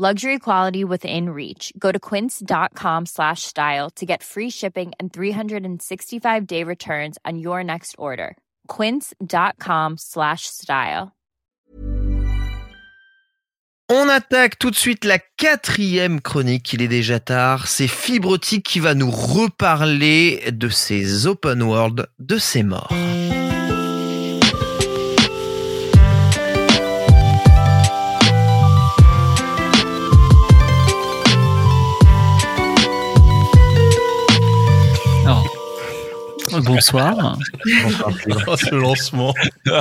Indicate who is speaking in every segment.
Speaker 1: Luxury quality within reach. Go to quince.com slash style to get free shipping and 365 day returns on your next order. Quince.com slash style.
Speaker 2: On attaque tout de suite la quatrième chronique. Il est déjà tard. C'est Fibrotique qui va nous reparler de ces open world, de ces morts.
Speaker 3: Bonsoir.
Speaker 4: Oh, ce lancement.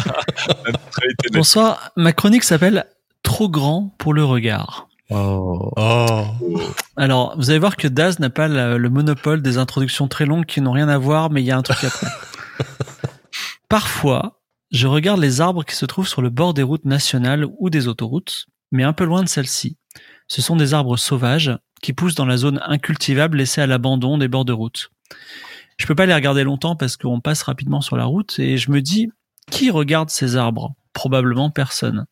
Speaker 3: Bonsoir. Ma chronique s'appelle Trop grand pour le regard.
Speaker 2: Oh.
Speaker 4: Oh.
Speaker 3: Alors, vous allez voir que Daz n'a pas le, le monopole des introductions très longues qui n'ont rien à voir, mais il y a un truc après. Parfois, je regarde les arbres qui se trouvent sur le bord des routes nationales ou des autoroutes, mais un peu loin de celles-ci. Ce sont des arbres sauvages qui poussent dans la zone incultivable laissée à l'abandon des bords de route. Je peux pas les regarder longtemps parce qu'on passe rapidement sur la route et je me dis, qui regarde ces arbres? Probablement personne.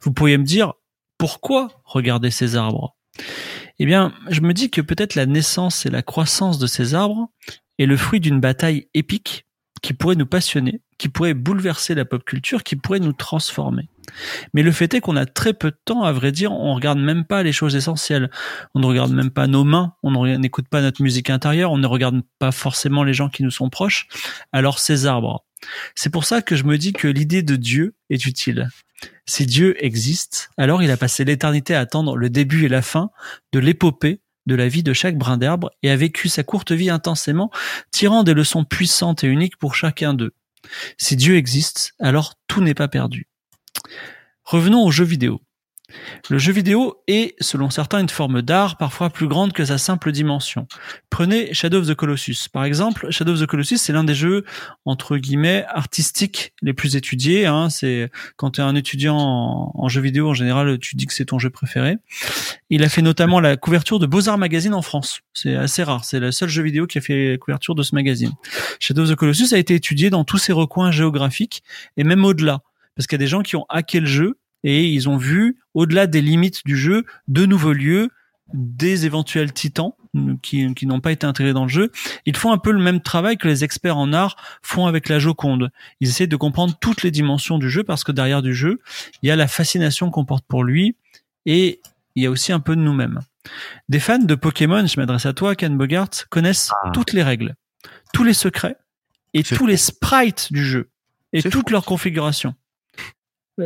Speaker 3: Vous pourriez me dire, pourquoi regarder ces arbres? Eh bien, je me dis que peut-être la naissance et la croissance de ces arbres est le fruit d'une bataille épique qui pourrait nous passionner, qui pourrait bouleverser la pop culture, qui pourrait nous transformer. Mais le fait est qu'on a très peu de temps, à vrai dire, on regarde même pas les choses essentielles. On ne regarde même pas nos mains, on ne n'écoute pas notre musique intérieure, on ne regarde pas forcément les gens qui nous sont proches. Alors ces arbres. C'est pour ça que je me dis que l'idée de Dieu est utile. Si Dieu existe, alors il a passé l'éternité à attendre le début et la fin de l'épopée de la vie de chaque brin d'herbe et a vécu sa courte vie intensément, tirant des leçons puissantes et uniques pour chacun d'eux. Si Dieu existe, alors tout n'est pas perdu. Revenons aux jeux vidéo. Le jeu vidéo est, selon certains, une forme d'art parfois plus grande que sa simple dimension. Prenez Shadow of the Colossus. Par exemple, Shadow of the Colossus, c'est l'un des jeux, entre guillemets, artistiques les plus étudiés. Hein. C'est quand tu es un étudiant en, en jeu vidéo, en général, tu dis que c'est ton jeu préféré. Il a fait notamment la couverture de Beaux-Arts Magazine en France. C'est assez rare. C'est le seul jeu vidéo qui a fait la couverture de ce magazine. Shadow of the Colossus a été étudié dans tous ses recoins géographiques et même au-delà. Parce qu'il y a des gens qui ont hacké le jeu et ils ont vu, au-delà des limites du jeu, de nouveaux lieux, des éventuels titans qui, qui n'ont pas été intégrés dans le jeu. Ils font un peu le même travail que les experts en art font avec la Joconde. Ils essaient de comprendre toutes les dimensions du jeu parce que derrière du jeu, il y a la fascination qu'on porte pour lui et il y a aussi un peu de nous-mêmes. Des fans de Pokémon, je m'adresse à toi, Ken Bogart, connaissent
Speaker 2: Ah.
Speaker 3: toutes les règles, tous les secrets et tous les sprites du jeu et toutes leurs configurations. Euh,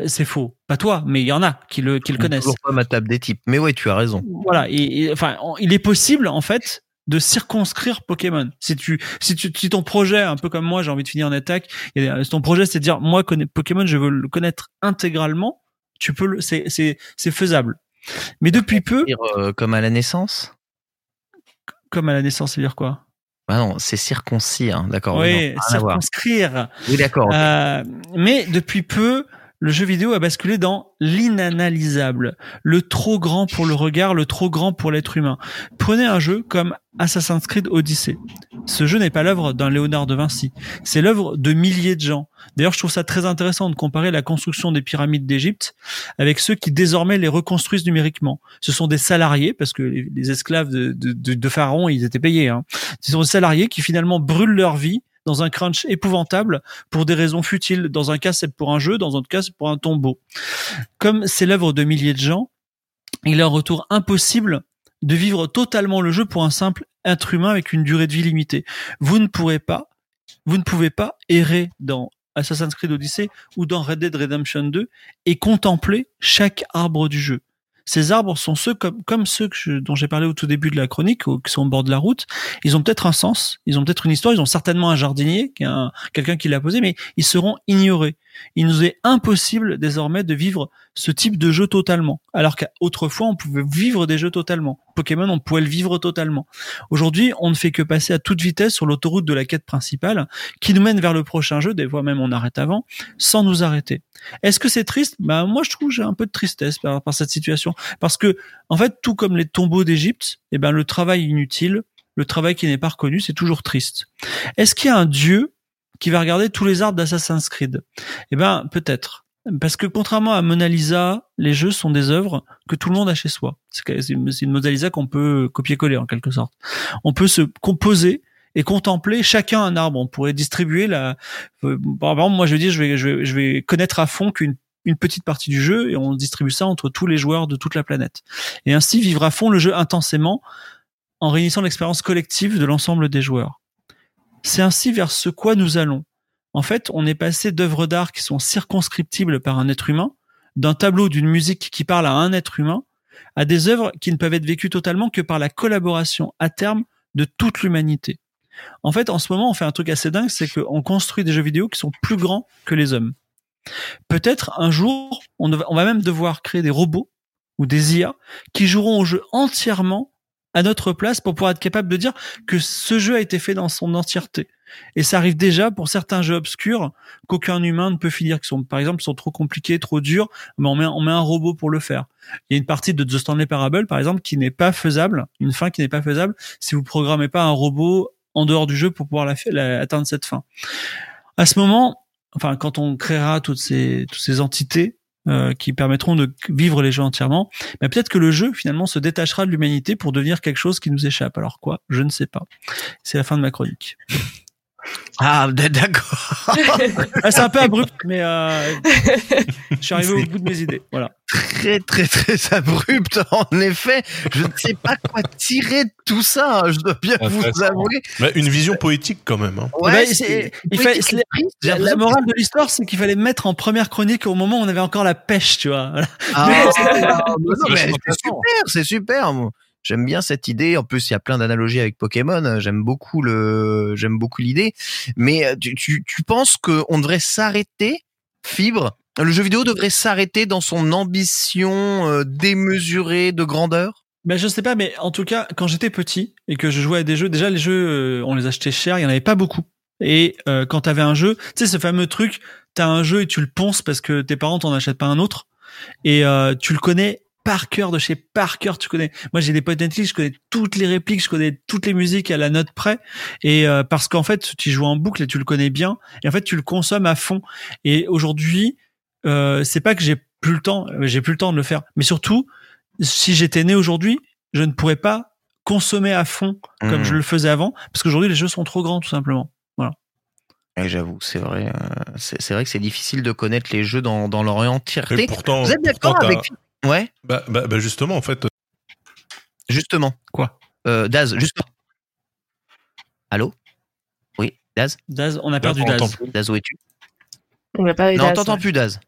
Speaker 3: C'est faux. Pas toi, mais il y en a qui le, qui le connaissent.
Speaker 2: Toujours pas ma table des types. Mais ouais, tu as raison.
Speaker 3: Voilà. Et, et, enfin, on- il est possible, en fait, de circonscrire Pokémon. Si tu, si tu, si ton projet, un peu comme moi, j'ai envie de finir en attaque, et euh, ton projet, c'est de dire, moi, connais Pokémon, je veux le connaître intégralement, tu peux le, c'est, c'est, c'est faisable. Mais depuis peu,
Speaker 2: Dire, euh, comme à la naissance?
Speaker 3: Comme à la naissance, c'est dire quoi?
Speaker 2: Ah non, c'est circoncire. D'accord. oui, non,
Speaker 3: circonscrire.
Speaker 2: Oui, d'accord.
Speaker 3: Euh, mais depuis peu, le jeu vidéo a basculé dans l'inanalysable, le trop grand pour le regard, le trop grand pour l'être humain. Prenez un jeu comme Assassin's Creed Odyssey. Ce jeu n'est pas l'œuvre d'un Léonard de Vinci, c'est l'œuvre de milliers de gens. D'ailleurs, je trouve ça très intéressant de comparer la construction des pyramides d'Égypte avec ceux qui désormais les reconstruisent numériquement. Ce sont des salariés, parce que les, esclaves de, de Pharaon, ils étaient payés. Hein. Ce sont des salariés qui finalement brûlent leur vie dans un crunch épouvantable pour des raisons futiles. Dans un cas, c'est pour un jeu, dans un autre cas, c'est pour un tombeau. Comme c'est l'œuvre de milliers de gens, il est en retour impossible de vivre totalement le jeu pour un simple être humain avec une durée de vie limitée. Vous ne pourrez pas, vous ne pouvez pas errer dans Assassin's Creed Odyssey ou dans Red Dead Redemption 2 et contempler chaque arbre du jeu. Ces arbres sont ceux comme, comme ceux que je- dont j'ai parlé au tout début de la chronique, ou qui sont au bord de la route. Ils ont peut-être un sens, ils ont peut-être une histoire, ils ont certainement un jardinier, quelqu'un qui l'a posé, mais ils seront ignorés. Il nous est impossible désormais de vivre ce type de jeu totalement. Alors qu'autrefois, on pouvait vivre des jeux totalement. Pokémon, on pouvait le vivre totalement. Aujourd'hui, on ne fait que passer à toute vitesse sur l'autoroute de la quête principale, qui nous mène vers le prochain jeu, des fois même on arrête avant, sans nous arrêter. Est-ce que c'est triste? Ben moi, je trouve j'ai un peu de tristesse par, par, cette situation, parce que en fait, tout comme les tombeaux d'Égypte, eh ben le travail inutile, le travail qui n'est pas reconnu, c'est toujours triste. Est-ce qu'il y a un dieu qui va regarder tous les arbres d'Assassin's Creed Eh ben, peut-être. Parce que contrairement à Mona Lisa, les jeux sont des œuvres que tout le monde a chez soi. C'est une, Mona Lisa qu'on peut copier-coller en quelque sorte. On peut se composer et contempler chacun un arbre. On pourrait distribuer la. Euh, par exemple, moi je dire, je vais, je vais, je vais connaître à fond qu'une une petite partie du jeu et on distribue ça entre tous les joueurs de toute la planète. Et ainsi vivre à fond le jeu intensément en réunissant l'expérience collective de l'ensemble des joueurs. C'est ainsi vers ce quoi nous allons. En fait, on est passé d'œuvres d'art qui sont circonscriptibles par un être humain, d'un tableau d'une musique qui parle à un être humain, à des œuvres qui ne peuvent être vécues totalement que par la collaboration à terme de toute l'humanité. En fait, en ce moment, on fait un truc assez dingue, c'est qu'on construit des jeux vidéo qui sont plus grands que les hommes. Peut-être un jour, on va même devoir créer des robots ou des IA qui joueront au jeu entièrement à notre place pour pouvoir être capable de dire que ce jeu a été fait dans son entièreté. Et ça arrive déjà pour certains jeux obscurs qu'aucun humain ne peut finir, qui sont par exemple sont trop compliqués, trop durs, mais on met, on met un robot pour le faire. Il y a une partie de The Stanley Parable par exemple qui n'est pas faisable, une fin qui n'est pas faisable si vous programmez pas un robot en dehors du jeu pour pouvoir atteindre cette fin. À ce moment, enfin quand on créera toutes ces toutes ces entités, euh, qui permettront de vivre les jeux entièrement, mais peut-être que le jeu finalement se détachera de l'humanité pour devenir quelque chose qui nous échappe. Alors quoi? Je ne sais pas. C'est la fin de ma chronique.
Speaker 2: Ah, d'accord.
Speaker 3: Ah, c'est un peu abrupt, mais euh, je suis arrivé au bout de mes idées. Voilà.
Speaker 2: Très, très, très abrupt, en effet. Je ne sais pas quoi tirer de tout ça, hein, je dois bien vous avouer.
Speaker 4: Mais une vision poétique quand même. Hein.
Speaker 3: Ouais, il la, morale de l'histoire, c'est qu'il fallait mettre en première chronique au moment où on avait encore la pêche, tu vois.
Speaker 2: Ah, c'est super, c'est super. J'aime bien cette idée. En plus, il y a plein d'analogies avec Pokémon. J'aime beaucoup le, j'aime beaucoup l'idée. Mais euh, tu, tu, penses qu'on devrait s'arrêter, Fibre? Le jeu vidéo devrait s'arrêter dans son ambition euh, démesurée de grandeur?
Speaker 3: Ben je sais pas, mais en tout cas, quand j'étais petit et que je jouais à des jeux, déjà les jeux, euh, on les achetait cher, il y en avait pas beaucoup. Et euh, quand t'avais un jeu, tu sais ce fameux truc, t'as un jeu et tu le ponces parce que tes parents t'en achètent pas un autre, et tu le connais par cœur de chez par cœur tu connais moi j'ai des potes je connais toutes les répliques je connais toutes les musiques à la note près et euh, parce qu'en fait tu joues en boucle et tu le connais bien et en fait tu le consommes à fond et aujourd'hui euh, c'est pas que j'ai plus le temps euh, j'ai plus le temps de le faire mais surtout si j'étais né aujourd'hui je ne pourrais pas consommer à fond comme mmh. je le faisais avant parce qu'aujourd'hui les jeux sont trop grands tout simplement voilà
Speaker 2: J'avoue, c'est vrai. c'est vrai que c'est difficile de connaître les jeux dans, dans leur entièreté.
Speaker 4: pourtant,
Speaker 2: Vous êtes d'accord avec Ouais.
Speaker 4: Bah, bah, bah, justement, en fait. Euh,
Speaker 2: justement.
Speaker 3: Quoi?
Speaker 2: Euh, Daz, justement. Allô? Oui, Daz?
Speaker 3: Daz, on a perdu Daz.
Speaker 2: Daz, où es-tu?
Speaker 5: On a perdu
Speaker 2: Non, on t'entend plus, Daz.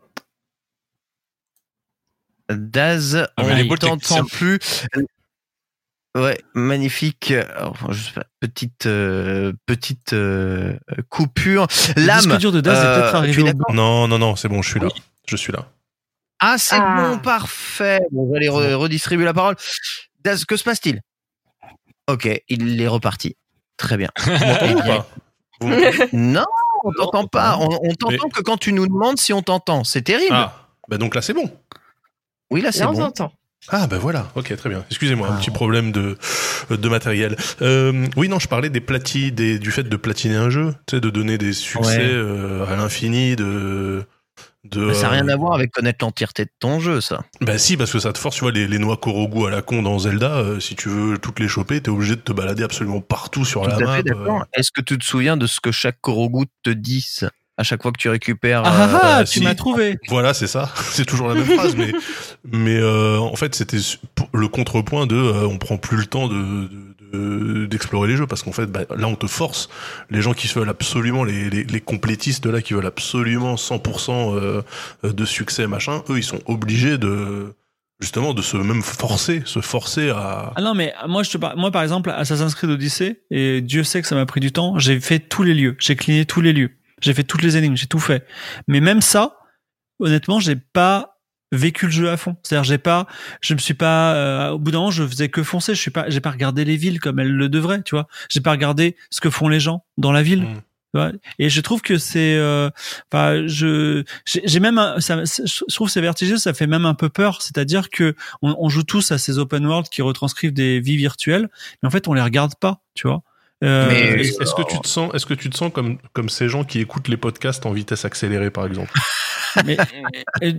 Speaker 2: Daz, ah, on ne t'entend plus. Ouais, magnifique. petite euh, petite euh, coupure. L'âme.
Speaker 3: Le dur de Daz est peut-être arrivé
Speaker 4: Non, non, non, c'est bon, je suis là. Je suis là.
Speaker 2: Ah, c'est bon, ah. parfait. Bon, on va aller redistribuer la parole. que se passe-t-il? Ok, il est reparti. Très bien. non, on t'entend pas. On, t'entend que quand tu nous demandes si on t'entend. C'est terrible.
Speaker 4: Ah, bah donc là c'est bon.
Speaker 2: Oui, là c'est bon. On
Speaker 5: t'entend.
Speaker 4: Ah ben voilà, ok très bien. Excusez-moi, un petit problème de de matériel. Euh, oui non, je parlais des platines, du fait de platiner un jeu, tu sais, de donner des succès euh, à l'infini, de
Speaker 2: ça n'a rien à voir avec connaître l'entièreté de ton jeu, ça.
Speaker 4: Bah si, parce que ça te force, tu vois, les, les noix Korogu à la con dans Zelda, euh, si tu veux toutes les choper, t'es obligé de te balader absolument partout sur la map.
Speaker 2: Euh. Est-ce que tu te souviens de ce que chaque Korogu te dit à chaque fois que tu récupères
Speaker 3: Ah, ah, ah euh, tu m'as trouvé.
Speaker 4: Voilà, c'est ça. C'est toujours la même phrase, mais mais en fait, c'était le contrepoint de on prend plus le temps de d'explorer les jeux parce qu'en fait bah, là on te force. Les gens qui veulent absolument les, les, les complétistes là qui veulent absolument 100% euh, de succès machin eux ils sont obligés de justement de se même forcer se forcer à
Speaker 3: ah non mais moi je te moi par exemple Assassin's Creed Odyssey et Dieu sait que ça m'a pris du temps j'ai fait tous les lieux. J'ai cligné tous les lieux. J'ai fait toutes les énigmes, j'ai tout fait. Mais même ça, honnêtement, j'ai pas vécu le jeu à fond. C'est-à-dire, j'ai pas, je me suis pas, euh, au bout d'un moment, je faisais que foncer. Je suis pas, j'ai pas regardé les villes comme elles le devraient, tu vois. J'ai pas regardé ce que font les gens dans la ville.
Speaker 4: Mm.
Speaker 3: tu vois. Et je trouve que c'est, euh, je, j'ai même, un- ça, je trouve que c'est vertigineux, ça fait même un peu peur. C'est-à-dire que on, on joue tous à ces open world qui retranscrivent des vies virtuelles, mais en fait, on les regarde pas, tu vois. Euh,
Speaker 4: Est-ce que tu te sens, est-ce que tu te sens comme comme ces gens qui écoutent les podcasts en vitesse accélérée, par exemple?
Speaker 3: Mais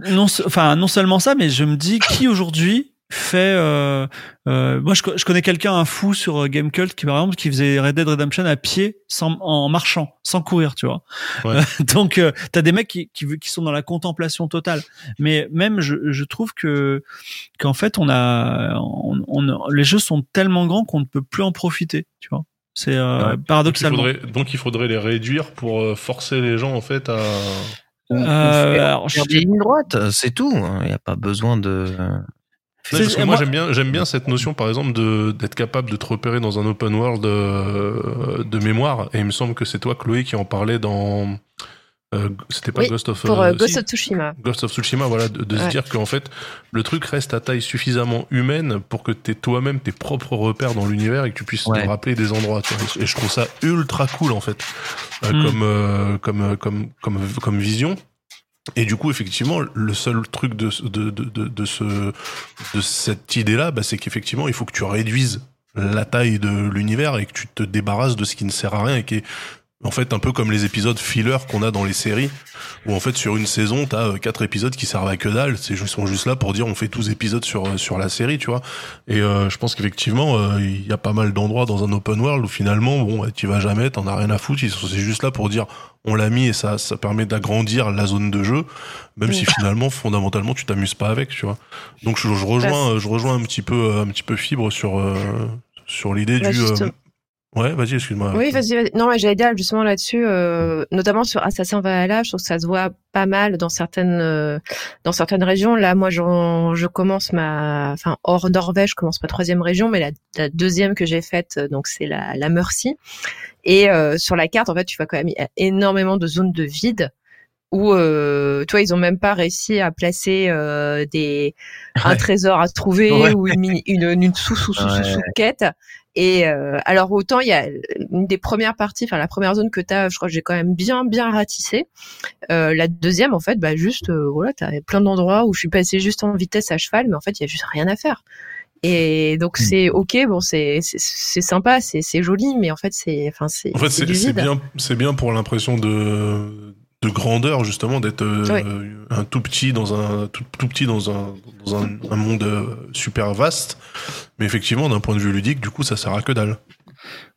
Speaker 3: non, enfin non seulement ça, mais je me dis qui aujourd'hui fait. Euh, euh, moi, je, co- je connais quelqu'un un fou sur euh, Gamecult qui par exemple qui faisait Red Dead Redemption à pied, sans, en marchant, sans courir, tu vois.
Speaker 4: Ouais.
Speaker 3: donc euh, t'as des mecs qui, qui qui sont dans la contemplation totale. Mais même je, je trouve que qu'en fait on a on, on- les jeux sont tellement grands qu'on ne peut plus en profiter, tu vois. C'est euh,
Speaker 2: Ouais.
Speaker 4: donc il,
Speaker 3: paradoxalement.
Speaker 4: faudrait, donc il faudrait les réduire pour euh, forcer les gens en fait à.
Speaker 3: Euh,
Speaker 2: faire-
Speaker 3: alors,
Speaker 2: faire
Speaker 3: je-
Speaker 2: des lignes droites, c'est tout. Il n'y a pas besoin de.
Speaker 4: Parce que moi,
Speaker 3: moi-
Speaker 4: j'aime bien j'aime bien cette notion par exemple de d'être capable de te repérer dans un open world euh, de mémoire et il me semble que c'est toi Chloé qui en parlait dans euh, c'était pas
Speaker 5: Oui,
Speaker 4: Ghost of
Speaker 5: Pour
Speaker 4: euh,
Speaker 5: euh, Ghost
Speaker 4: si
Speaker 5: of Tsushima.
Speaker 4: Ghost of Tsushima, voilà, de, de se dire qu'en fait, le truc reste à taille suffisamment humaine pour que tu toi-même tes propres repères dans l'univers et que tu puisses
Speaker 2: Ouais.
Speaker 4: te rappeler des endroits. Tu vois. Et je trouve ça ultra cool, en fait, euh,
Speaker 3: Mm.
Speaker 4: comme, euh, comme, comme, comme, comme vision. Et du coup, effectivement, le seul truc de, ce- de, de, de, de ce, de cette idée-là, bah, c'est qu'effectivement, il faut que tu réduises la taille de l'univers et que tu te débarrasses de ce qui ne sert à rien et qui est en fait un peu comme les épisodes filler qu'on a dans les séries où en fait sur une saison t'as euh, quatre épisodes qui servent à que dalle. C'est ils sont juste là pour dire on fait 12 épisodes sur euh, sur la série tu vois. Et euh, je pense qu'effectivement euh, il y a pas mal d'endroits dans un open world où finalement bon tu vas jamais t'en as rien à foutre. Ils sont c'est juste là pour dire on l'a mis et ça ça permet d'agrandir la zone de jeu même si finalement fondamentalement tu t'amuses pas avec tu vois. Donc je, je rejoins euh, je rejoins un petit peu un petit peu fibre sur euh, sur l'idée
Speaker 5: Bah,
Speaker 4: du euh. Ouais vas-y excuse-moi
Speaker 5: Oui, vas-y, vas-y. Non, mais j'allais dire justement là-dessus, euh, notamment sur Assassin Valhalla, je trouve que ça se voit pas mal dans certaines euh, dans certaines régions. Là, moi, j'en- je commence ma, enfin hors Norvège, je commence ma troisième région, mais la, la deuxième que j'ai faite, euh, donc c'est la, la Mercy. Et euh, sur la carte, en fait, tu vois quand même il y a énormément de zones de vide où, euh, toi, ils ont même pas réussi à placer euh, des un
Speaker 2: Ouais.
Speaker 5: trésor à trouver
Speaker 2: Ouais.
Speaker 5: ou une, mini- une, une sous sous sous sous,
Speaker 2: Ouais.
Speaker 5: sous quête. Et euh, alors autant il y a une des premières parties, enfin la première zone que tu as, je crois que j'ai quand même bien bien ratissé. Euh, la deuxième en fait, bah juste euh, voilà, tu as plein d'endroits où je suis passé juste en vitesse à cheval, mais en fait il y a juste rien à faire. Et donc
Speaker 4: Hmm.
Speaker 5: c'est ok, bon c'est c'est- c'est sympa, c'est c'est joli, mais en fait c'est enfin c'est
Speaker 4: En fait,
Speaker 5: c'est
Speaker 4: bien, c'est bien pour l'impression de de grandeur justement d'être euh,
Speaker 5: Ouais.
Speaker 4: un tout petit dans un tout, tout petit dans un dans un, un monde euh, super vaste. Mais effectivement, d'un point de vue ludique, du coup, ça sert à que dalle.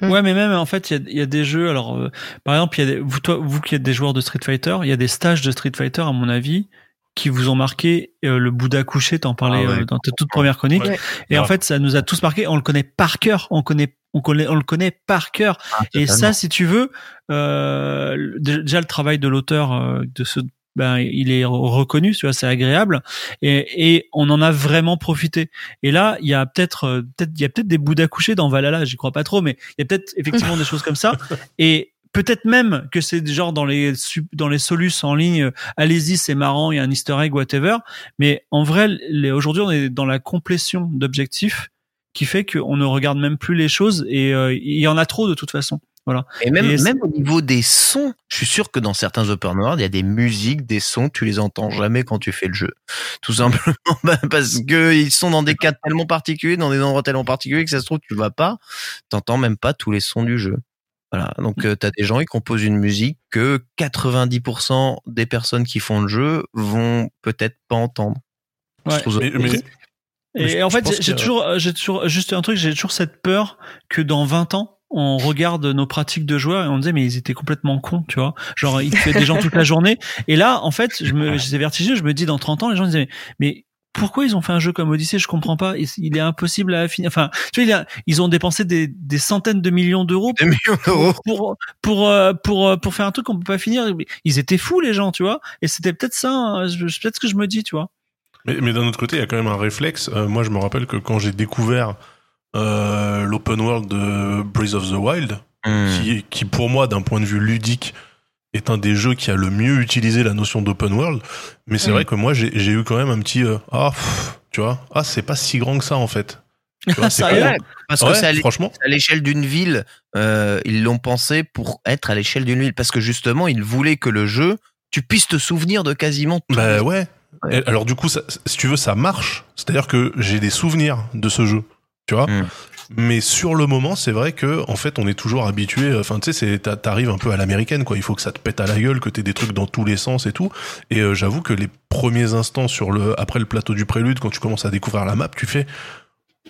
Speaker 5: Mm.
Speaker 3: Ouais, mais même en fait, il y a, il y a des jeux. Alors, euh, par exemple, il y a des, vous, toi, vous qui êtes des joueurs de Street Fighter, il y a des stages de Street Fighter, à mon avis, qui vous ont marqué. Euh, le Bouddha couché, t'en parlais
Speaker 2: Ah ouais,
Speaker 3: euh, dans ta toute première chronique.
Speaker 5: Ouais.
Speaker 3: Et en fait, ça nous a tous marqué. On le connaît par cœur. On connaît, on connaît, on le connaît par cœur.
Speaker 2: Ah,
Speaker 3: Et ça, si tu veux, euh, déjà le travail de l'auteur euh, de ce, ben, il est re- reconnu, tu vois, c'est agréable, et, et on en a vraiment profité. Et là, il y a peut-être, euh, peut-être, il y a peut-être des bouddhas couchés dans Valhalla, j'y crois pas trop, mais il y a peut-être effectivement des choses comme ça. Et peut-être même que c'est genre dans les dans les solus en ligne, euh, allez-y, c'est marrant, il y a un Easter egg, whatever. Mais en vrai, les- aujourd'hui, on est dans la complétion d'objectifs qui fait qu'on ne regarde même plus les choses et euh, il y en a trop de toute façon. Voilà.
Speaker 2: Et même,
Speaker 3: Et
Speaker 2: même au niveau des sons, je suis sûr que dans certains open world, il y a des musiques, des sons, tu les entends jamais quand tu fais le jeu. Tout simplement bah, parce que ils sont dans des cas tellement particuliers, dans des endroits tellement particuliers que ça se trouve tu vas pas, t'entends même pas tous les sons du jeu. Voilà. Donc euh, t'as des gens qui composent une musique que 90% des personnes qui font le jeu vont peut-être pas entendre.
Speaker 3: Ouais.
Speaker 4: Mais, mais-
Speaker 3: Et, en
Speaker 4: je
Speaker 3: fait, j'ai toujours, euh, j'ai toujours, juste un truc, j'ai toujours cette peur que dans 20 ans, on regarde nos pratiques de joueurs et on disait mais ils étaient complètement cons, tu vois. Genre ils tuaient des gens toute la journée. Et là, en fait, je me, c'est vertigineux. Je me dis dans 30 ans, les gens disaient mais pourquoi ils ont fait un jeu comme Odyssey Je comprends pas. Il il est impossible à finir. Enfin, tu vois, il y a- ils ont dépensé des, des centaines de millions d'euros
Speaker 2: Des millions d'euros.
Speaker 3: pour pour euh, pour euh, pour faire un truc qu'on peut pas finir. Ils étaient fous les gens, tu vois. Et c'était peut-être ça, hein, peut-être ce que je me dis, tu vois.
Speaker 4: Mais, mais d'un autre côté, il y a quand même un réflexe. Euh, moi, je me rappelle que quand j'ai découvert euh, l'open world de Breath of the Wild,
Speaker 2: Hmm.
Speaker 4: qui, qui pour moi, d'un point de vue ludique, est un des jeux qui a le mieux utilisé la notion d'open world. Mais c'est
Speaker 2: Mm.
Speaker 4: vrai que moi, j'ai eu quand même un petit euh, ah, pff, tu vois, ah, c'est pas si grand que ça en fait. Tu vois,
Speaker 3: Ça est.
Speaker 2: Ouais, parce que c'est à l'échelle d'une ville. euh, ils l'ont pensé pour être à l'échelle d'une ville parce que justement, ils voulaient que le jeu, tu puisses te souvenir de quasiment tout.
Speaker 4: Bah ouais. Alors du coup, ça, si tu veux, ça marche. C'est-à-dire que j'ai des souvenirs de ce jeu, tu vois.
Speaker 2: Mm.
Speaker 4: Mais sur le moment, c'est vrai que en fait, on est toujours habitué. Enfin, tu sais, t'arrives un peu à l'américaine, quoi. Il faut que ça te pète à la gueule, que t'aies des trucs dans tous les sens et tout. Et euh, j'avoue que les premiers instants sur le après le plateau du prélude, quand tu commences à découvrir la map, tu fais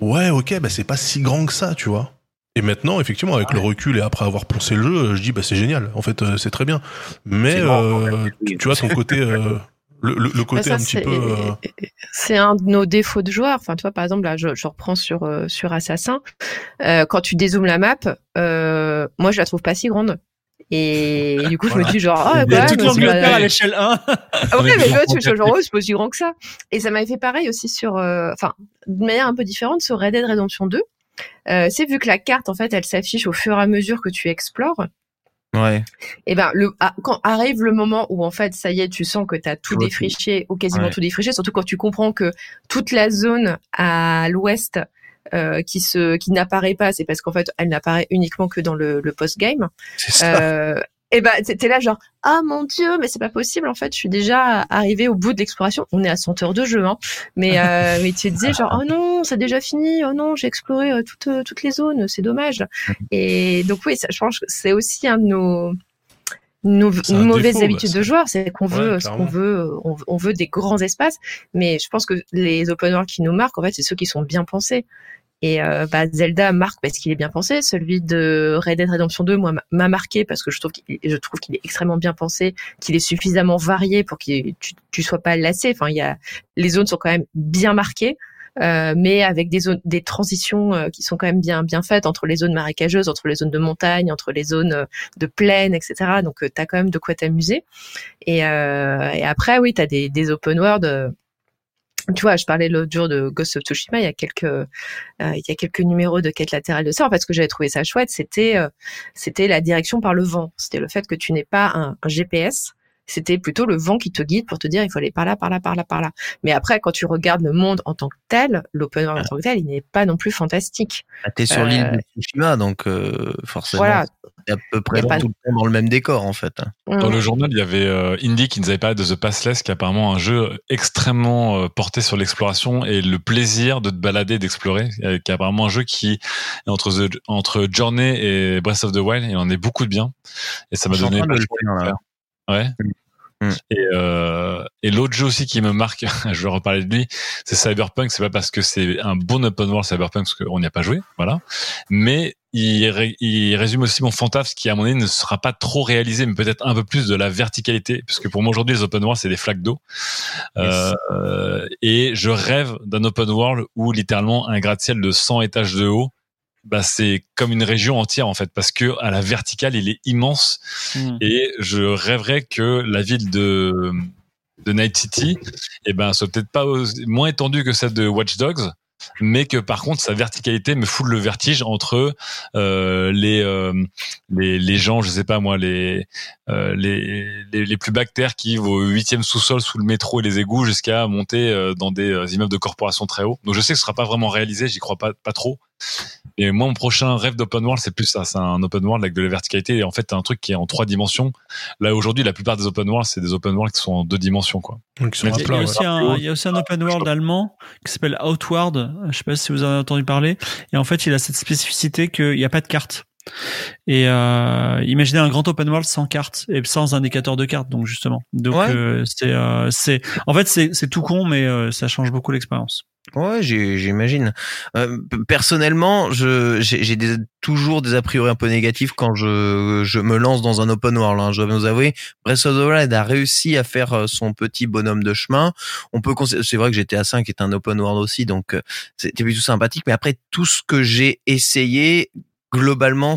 Speaker 4: ouais, ok, bah c'est pas si grand que ça, tu vois. Et maintenant, effectivement, avec le recul et après avoir poncé le jeu, je dis bah c'est génial. En fait, euh, c'est très bien. Mais
Speaker 2: bon,
Speaker 4: euh, tu, tu vois ton côté, euh, le, le- le côté un petit
Speaker 5: c'est-
Speaker 4: peu. euh,
Speaker 5: C'est un de nos défauts de joueurs. Enfin, tu vois, par exemple, là, je, je reprends sur euh, sur Assassin. Euh, quand tu dézoomes la map, euh, moi, je la trouve pas si grande. Et du coup, je me dis genre, ah,
Speaker 3: Il y a toute l'Angleterre
Speaker 5: pas-
Speaker 3: à l'échelle 1.
Speaker 5: Ah ouais,
Speaker 6: mais je
Speaker 5: tu vois, tu
Speaker 6: comprends
Speaker 5: vois, genre, oh, c'est pas aussi grand que ça. Et ça m'avait fait pareil aussi sur, euh, enfin, de manière un peu différente sur Red Dead Redemption 2. Euh, c'est vu que la carte, en fait, elle s'affiche au fur et à mesure que tu explores.
Speaker 2: Ouais.
Speaker 5: Et ben, le, ah, quand arrive le moment où en fait, ça y est, tu sens que tu as tout défriché ou quasiment
Speaker 2: Ouais.
Speaker 5: tout défriché, surtout quand tu comprends que toute la zone à l'ouest euh, qui se qui n'apparaît pas, c'est parce qu'en fait, elle n'apparaît uniquement que dans le, le post game.
Speaker 2: C'est ça.
Speaker 5: Euh, et ben, t'es là genre ah mon dieu, mais c'est pas possible. En fait, je suis déjà arrivé au bout de l'exploration. On est à 100 heures de jeu, hein. Mais euh, mais tu te disais genre oh non, c'est déjà fini. Oh non, j'ai exploré euh, toutes euh, toutes les zones. C'est dommage. Et donc oui, ça, je pense que c'est aussi un de nos mauvaises
Speaker 4: défaut,
Speaker 5: habitudes
Speaker 4: bah,
Speaker 5: de joueurs, c'est qu'on
Speaker 4: Ouais,
Speaker 5: veut ce qu'on veut, on, on veut des grands espaces, mais je pense que les open world qui nous marquent, en fait, c'est ceux qui sont bien pensés. Et euh, bah, Zelda marque parce qu'il est bien pensé. Celui de Red Dead Redemption 2, moi, m'a- m'a marqué parce que je trouve qu'il, est extrêmement bien pensé, qu'il est suffisamment varié pour que tu, tu sois pas lassé. Enfin, il y a les zones sont quand même bien marquées. Euh, mais avec des zones, des transitions euh, qui sont quand même bien bien faites entre les zones marécageuses, entre les zones de montagne, entre les zones euh, de plaine, etc. Donc tu as quand même de quoi t'amuser. Et, euh, et après oui, tu as des, des open world. Tu vois, je parlais l'autre jour de Ghost of Tsushima. Il y a quelques, euh, il y a quelques numéros de quête latérale de ça. En fait, ce que j'avais trouvé ça chouette, c'était, euh, c'était la direction par le vent. C'était le fait que tu n'aies pas un GPS. C'était plutôt le vent qui te guide pour te dire il faut aller par là, par là, par là, par là. Mais après, quand tu regardes le monde en tant que tel, l'open world en tant que tel, il n'est pas non plus fantastique.
Speaker 2: Ah, T'es sur
Speaker 5: euh,
Speaker 2: l'île de Tsushima, donc euh, forcément,
Speaker 5: Voilà.
Speaker 2: à peu près
Speaker 5: pas
Speaker 2: tout le temps dans le même décor en fait.
Speaker 6: Dans
Speaker 5: Mm.
Speaker 6: le journal, il y avait euh, Indy qui nous avait parlé de The Passless, qui est apparemment un jeu extrêmement euh, porté sur l'exploration et le plaisir de te balader, d'explorer, euh, qui est apparemment un jeu qui est entre, The- entre Journey et Breath of the Wild, il en est beaucoup de bien. Et ça m'a donné...
Speaker 2: là.
Speaker 6: Ouais.
Speaker 2: Mm.
Speaker 6: Et, euh, et l'autre jeu aussi qui me marque, je vais reparler de lui, c'est Cyberpunk. C'est pas parce que c'est un bon open world Cyberpunk parce qu'on n'y a pas joué, voilà. Mais il, ré- il résume aussi mon fantasme qui à mon avis ne sera pas trop réalisé, mais peut-être un peu plus de la verticalité, parce que pour moi aujourd'hui les open world c'est des flaques d'eau. Euh, et je rêve d'un open world où littéralement un gratte-ciel de 100 étages de haut bah c'est comme une région entière en fait parce que à la verticale il est immense.
Speaker 3: Hmm.
Speaker 6: et je rêverais que la ville de de Night City eh ben soit peut-être pas moins étendue que celle de Watch Dogs mais que par contre sa verticalité me fout le vertige entre euh, les, euh, les les gens je sais pas moi les euh, les, les les plus bactères qui vont au huitième sous-sol sous le métro et les égouts jusqu'à monter euh, dans des immeubles de corporation très hauts. Donc je sais que ce sera pas vraiment réalisé j'y crois pas pas trop et moi, mon prochain rêve d'open world, c'est plus ça. C'est un open world avec de la verticalité. Et en fait, un truc qui est en trois dimensions. Là, aujourd'hui, la plupart des open world, c'est des open world qui sont en deux dimensions, quoi.
Speaker 4: Donc,
Speaker 3: Il y, a
Speaker 4: ouais.
Speaker 3: un, il y a aussi un open world allemand qui s'appelle Outward. Je sais pas si vous en avez entendu parler. Et en fait, il a cette spécificité qu'il n'y a pas de carte. Et euh, imaginez un grand open world sans carte et sans indicateur de carte, donc justement. Donc
Speaker 2: Ouais.
Speaker 3: euh, c'est, euh, c'est, en fait, c'est, c'est tout con, mais euh, ça change beaucoup l'expérience.
Speaker 2: Ouais, j'imagine. Euh, personnellement, je j'ai des, toujours des a priori un peu négatifs quand je je me lance dans un open world. Hein. Je dois vous avouer, Breath of the Wild a réussi à faire euh, son petit bonhomme de chemin. On peut c'est vrai que GTA 5 est un open world aussi, donc euh, c'était plutôt sympathique. Mais après tout ce que j'ai essayé, globalement,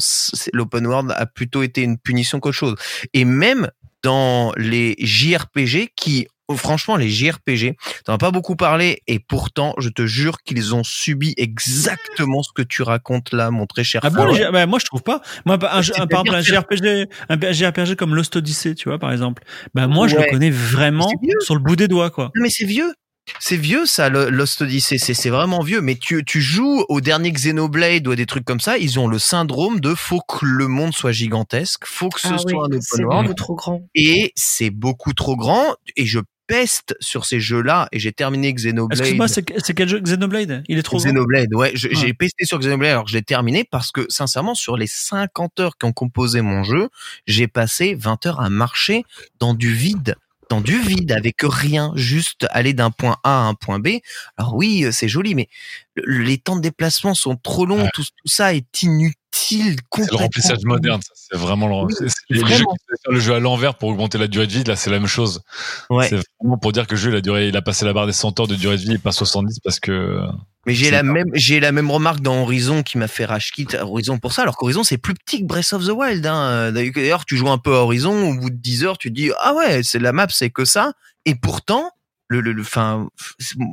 Speaker 2: l'open world a plutôt été une punition qu'autre chose. Et même dans les JRPG qui franchement, les JRPG, t'en as pas beaucoup parlé, et pourtant, je te jure qu'ils ont subi exactement ce que tu racontes là, mon très cher.
Speaker 3: Ah bon, les bah, moi je trouve pas. Moi, un, jeu- un- par exemple, un JRPG, un JRPG comme Lost Odyssey, tu vois, par exemple. Bah moi, je le connais vraiment sur le bout des doigts, quoi.
Speaker 2: Mais c'est vieux. C'est vieux ça, Lost Odyssey. C'est c'est vraiment vieux. Mais tu, tu joues au dernier Xenoblade ou à des trucs comme ça. Ils ont le syndrome de faut que le monde soit gigantesque, faut que ce
Speaker 5: Ah
Speaker 2: soit
Speaker 5: oui,
Speaker 2: un open
Speaker 5: c'est
Speaker 2: world.
Speaker 5: beaucoup trop grand.
Speaker 2: Et c'est beaucoup trop grand. Et je peste sur ces jeux-là. Et j'ai terminé Xenoblade.
Speaker 3: Excuse-moi, c'est quel jeu Xenoblade? Il est trop.
Speaker 2: Xenoblade, ouais, je-
Speaker 3: Ouais.
Speaker 2: j'ai pesté sur Xenoblade alors que je l'ai terminé parce que sincèrement sur les 50 heures qui ont composé mon jeu, j'ai passé 20 heures à marcher dans du vide, dans du vide avec rien, juste aller d'un point A à un point B. Alors oui, euh, c'est joli mais le- les temps de déplacement sont trop longs,
Speaker 6: Ouais.
Speaker 2: tout, tout ça est inutile
Speaker 6: C'est le remplissage moderne. C'est vraiment le, les
Speaker 2: vraiment.
Speaker 6: jeux qui jeu à l'envers pour augmenter la durée de vie. Là, c'est la même chose.
Speaker 2: Ouais.
Speaker 6: C'est vraiment pour dire que le jeu, il a duré, il a passé la barre des 100 heures de durée de vie et pas 70 parce que
Speaker 2: Mais j'ai la même, j'ai la même remarque dans Horizon qui m'a fait rage quit Horizon pour ça, alors qu'Horizon c'est plus petit que Breath of the Wild. Hein. D'ailleurs, tu joues un peu à Horizon, au bout de 10 heures, tu te dis ah ouais, c'est la map, c'est que ça. Et pourtant, le, le, le- fin,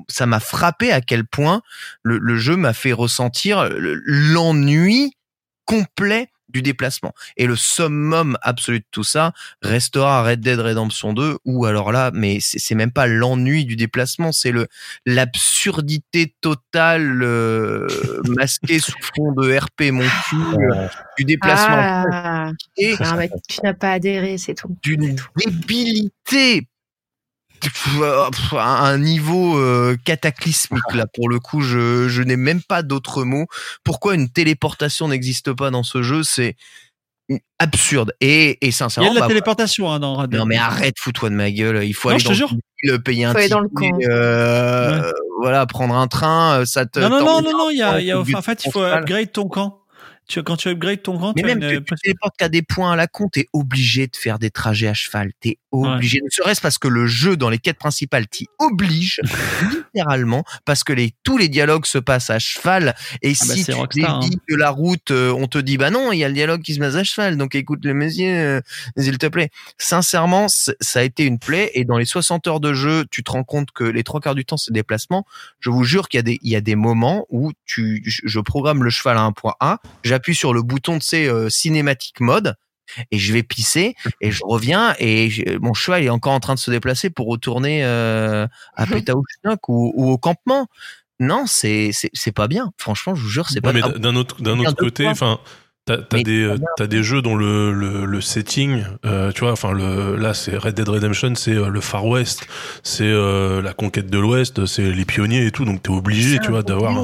Speaker 2: ça m'a frappé à quel point le, le jeu m'a fait ressentir le- l'ennui complet du déplacement. Et le summum absolu de tout ça restera Red Dead Redemption 2, où alors là, mais c'est même pas l'ennui du déplacement, c'est le l'absurdité totale euh, masquée sous fond de RP mon cul euh, du déplacement
Speaker 5: Ah,
Speaker 2: et
Speaker 5: non, mais tu n'as pas adhéré, c'est tout.
Speaker 2: d'une débilité à un niveau euh, cataclysmique là pour le coup je, je n'ai même pas d'autres mots pourquoi une téléportation n'existe pas dans ce jeu c'est absurde et, et
Speaker 3: Il y
Speaker 2: sincèrement
Speaker 3: a de la
Speaker 2: bah,
Speaker 3: téléportation hein, dans Dead.
Speaker 2: non mais arrête fous-toi de ma gueule il faut
Speaker 3: Non,
Speaker 2: aller
Speaker 3: je
Speaker 2: dans
Speaker 3: te jure.
Speaker 2: une ville, payer un
Speaker 5: le
Speaker 2: ticket, euh, voilà prendre un train euh, ça te
Speaker 3: Non, non, non, non, non, il y a, y
Speaker 2: le
Speaker 3: en fait, il faut upgrade ton camp. Tu, quand tu upgrades ton camp,
Speaker 2: Mais
Speaker 3: tu as
Speaker 2: même
Speaker 3: une,
Speaker 2: tu, tu téléportes qu'à des points à la con, t'es obligé de faire des trajets à cheval. T'es obligé. Ne serait-ce parce que le jeu, dans les quêtes principales, t'y oblige, littéralement, parce que les, tous les dialogues se passent à cheval. Et
Speaker 3: Ah bah,
Speaker 2: si tu
Speaker 3: Rockstar,
Speaker 2: dévies de la route, euh, on te dit, bah non, il y a le dialogue qui se passe à cheval. Donc écoute le monsieur, euh, s'il te plaît. Sincèrement, ça a été une plaie. Et dans les 60 heures de jeu, tu te rends compte que les trois quarts du temps, c'est déplacement. Je vous jure qu'il y a des, il y a des moments où tu, je je programme le cheval à un point A, j'appuie sur le bouton de ces euh, cinématique mode et je vais pisser et je reviens et mon cheval est encore en train de se déplacer pour retourner euh, à Pétaouchnok ou, ou au campement. Non, c'est c'est pas bien. Franchement, je vous jure, c'est pas.
Speaker 4: Mais d'un autre d'un autre côté, enfin, t'as des euh, t'as des jeux dont le le, le setting, euh, tu vois, enfin le là c'est Red Dead Redemption, c'est euh, le Far West, c'est euh, la conquête de l'Ouest, c'est les pionniers et tout, donc t'es obligé, tu vois, d'avoir. Ah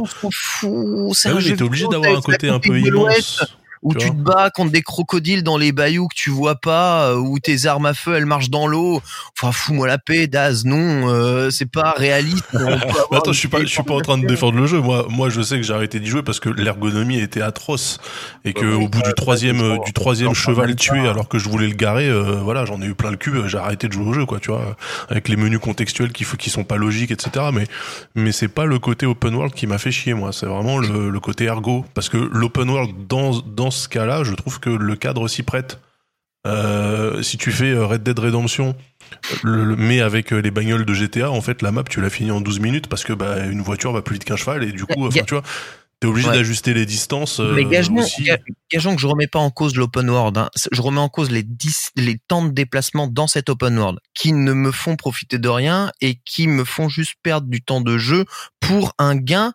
Speaker 2: un
Speaker 4: oui, t'es obligé d'avoir un côté un peu immense.
Speaker 2: Où
Speaker 4: tu
Speaker 2: tu, te bats contre des crocodiles dans les bayous que tu vois pas, euh, où tes armes à feu elles marchent dans l'eau. Enfin, fous-moi la paix, Daz. Non, euh, c'est pas réaliste.
Speaker 4: Attends, je suis pas, je suis pas en train de défendre le jeu. Moi, moi, je sais que j'ai arrêté d'y jouer parce que l'ergonomie était atroce et que au bout du troisième, du troisième cheval tué alors que je voulais le garer, euh, voilà, j'en ai eu plein le cul. J'ai arrêté de jouer au jeu, quoi, tu vois, avec les menus contextuels qui, qui sont pas logiques, etc. Mais, mais c'est pas le côté open world qui m'a fait chier, moi. C'est vraiment le, le côté ergo parce que l'open world dans dans ce cas-là, je trouve que le cadre s'y prête. Euh, si tu fais euh, Red Dead Redemption, le, le- mais avec euh, les bagnoles de GTA, en fait, la map, tu l'as fini en 12 minutes parce que bah, une voiture va plus vite qu'un cheval et du coup, enfin, tu vois, t'es obligé
Speaker 2: Ouais.
Speaker 4: d'ajuster les distances. euh,
Speaker 2: Mais gageons, que je remets pas en cause l'open world. hein. Je remets en cause les, dix- les temps de déplacement dans cet open world qui ne me font profiter de rien et qui me font juste perdre du temps de jeu pour un gain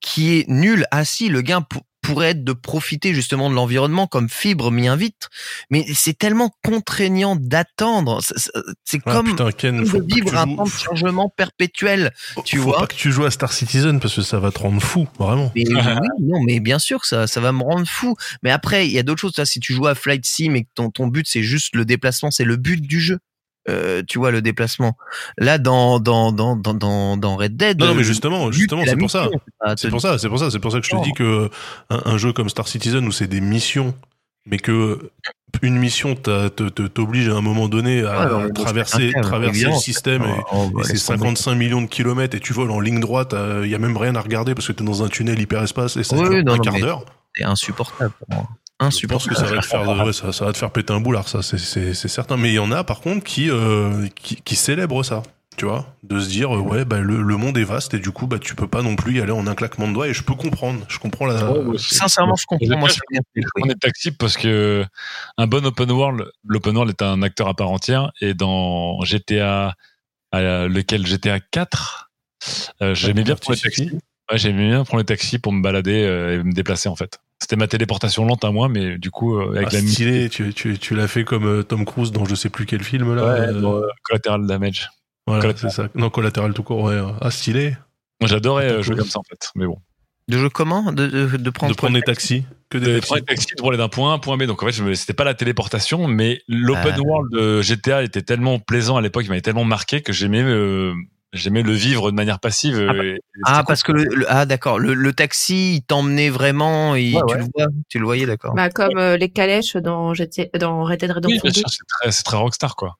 Speaker 2: qui est nul. Ah si, le gain pour- pourrait être de profiter justement de l'environnement comme Fibre m'y invite, mais c'est tellement contraignant d'attendre. C'est-
Speaker 4: Ah,
Speaker 2: comme
Speaker 4: putain, Ken, faut
Speaker 2: de vivre un temps de changement perpétuel. tu
Speaker 4: faut
Speaker 2: vois.
Speaker 4: pas que tu joues à Star Citizen parce que ça va te rendre fou, vraiment.
Speaker 2: Mais oui, non, mais bien sûr ça, ça va me rendre fou. Mais après, il y a d'autres choses. Là, si tu joues à Flight Sim et que ton, ton but c'est juste le déplacement, c'est le but du jeu. Euh, tu vois le déplacement. Là, dans dans dans dans dans, Red Dead.
Speaker 4: Non, non, mais justement,
Speaker 2: but,
Speaker 4: justement, c'est pour ça. C'est pour ça, c'est pour ça, c'est pour ça que je te dis que un, un jeu comme Star Citizen où c'est des missions, mais que une mission t'oblige à un moment donné à
Speaker 2: Ouais,
Speaker 4: traverser,
Speaker 2: c'est un câble,
Speaker 4: traverser le système et,
Speaker 2: Oh, bah,
Speaker 4: et c'est
Speaker 2: laisse tomber.
Speaker 4: 55 millions de kilomètres et tu voles en ligne droite, il y a même rien à regarder parce que t'es dans un tunnel hyperespace et ça
Speaker 2: Oui,
Speaker 4: dure
Speaker 2: non,
Speaker 4: un
Speaker 2: non,
Speaker 4: quart d'heure.
Speaker 2: C'est insupportable. pour moi.
Speaker 4: Je pense que ça va te faire, ouais, ça, ça va te faire péter un boulard, ça, c'est- certain. Mais il y en a par contre qui, euh, qui, qui célèbrent ça. tu vois, de se dire ouais bah le, le monde est vaste et du coup bah tu peux pas non plus y aller en un claquement de doigts et je peux comprendre, je comprends la.
Speaker 2: Sincèrement, je comprends. Moi,
Speaker 6: je on est taxi parce que un bon open world, l'open world est un acteur à part entière et dans GTA, euh, lequel GTA 4, euh, j'aimais bien prendre les taxis. Ouais, j'aimais bien prendre les taxis pour me balader euh, et me déplacer en fait. C'était ma téléportation lente à moi, mais du coup euh, avec
Speaker 4: Ah,
Speaker 6: la
Speaker 4: stylé, tu, tu, tu l'as fait comme euh, Tom Cruise dans je sais plus quel film là.
Speaker 6: Ouais,
Speaker 4: euh,
Speaker 6: dans, collateral damage.
Speaker 4: voilà,
Speaker 6: Collateral.
Speaker 4: c'est ça. Non, collatéral tout court, ouais. Ah, stylé.
Speaker 6: Moi j'adorais euh, jouer comme ça en fait, mais bon.
Speaker 2: De jeu comment? De, de, de prendre
Speaker 4: de prendre des taxis. Que des
Speaker 6: de
Speaker 4: taxis.
Speaker 6: prendre les taxis pour aller d'un point A à un point B. Donc en fait, c'était pas la téléportation, mais l'open
Speaker 2: Ah.
Speaker 6: world de GTA était tellement plaisant à l'époque, il m'avait tellement marqué que j'aimais euh, j'aimais le vivre de manière passive.
Speaker 2: Ah
Speaker 6: et- et
Speaker 2: Ah, parce que le, le- ah d'accord, le, le taxi, il t'emmenait vraiment, et
Speaker 6: Ouais,
Speaker 2: tu
Speaker 6: ouais.
Speaker 2: le vois, tu le voyais, d'accord.
Speaker 5: Bah, comme euh, les calèches dans, GT... dans Red Dead.
Speaker 6: Oui,
Speaker 5: Redemption
Speaker 6: bien
Speaker 5: 2.
Speaker 6: sûr, c'est très, très rockstar quoi.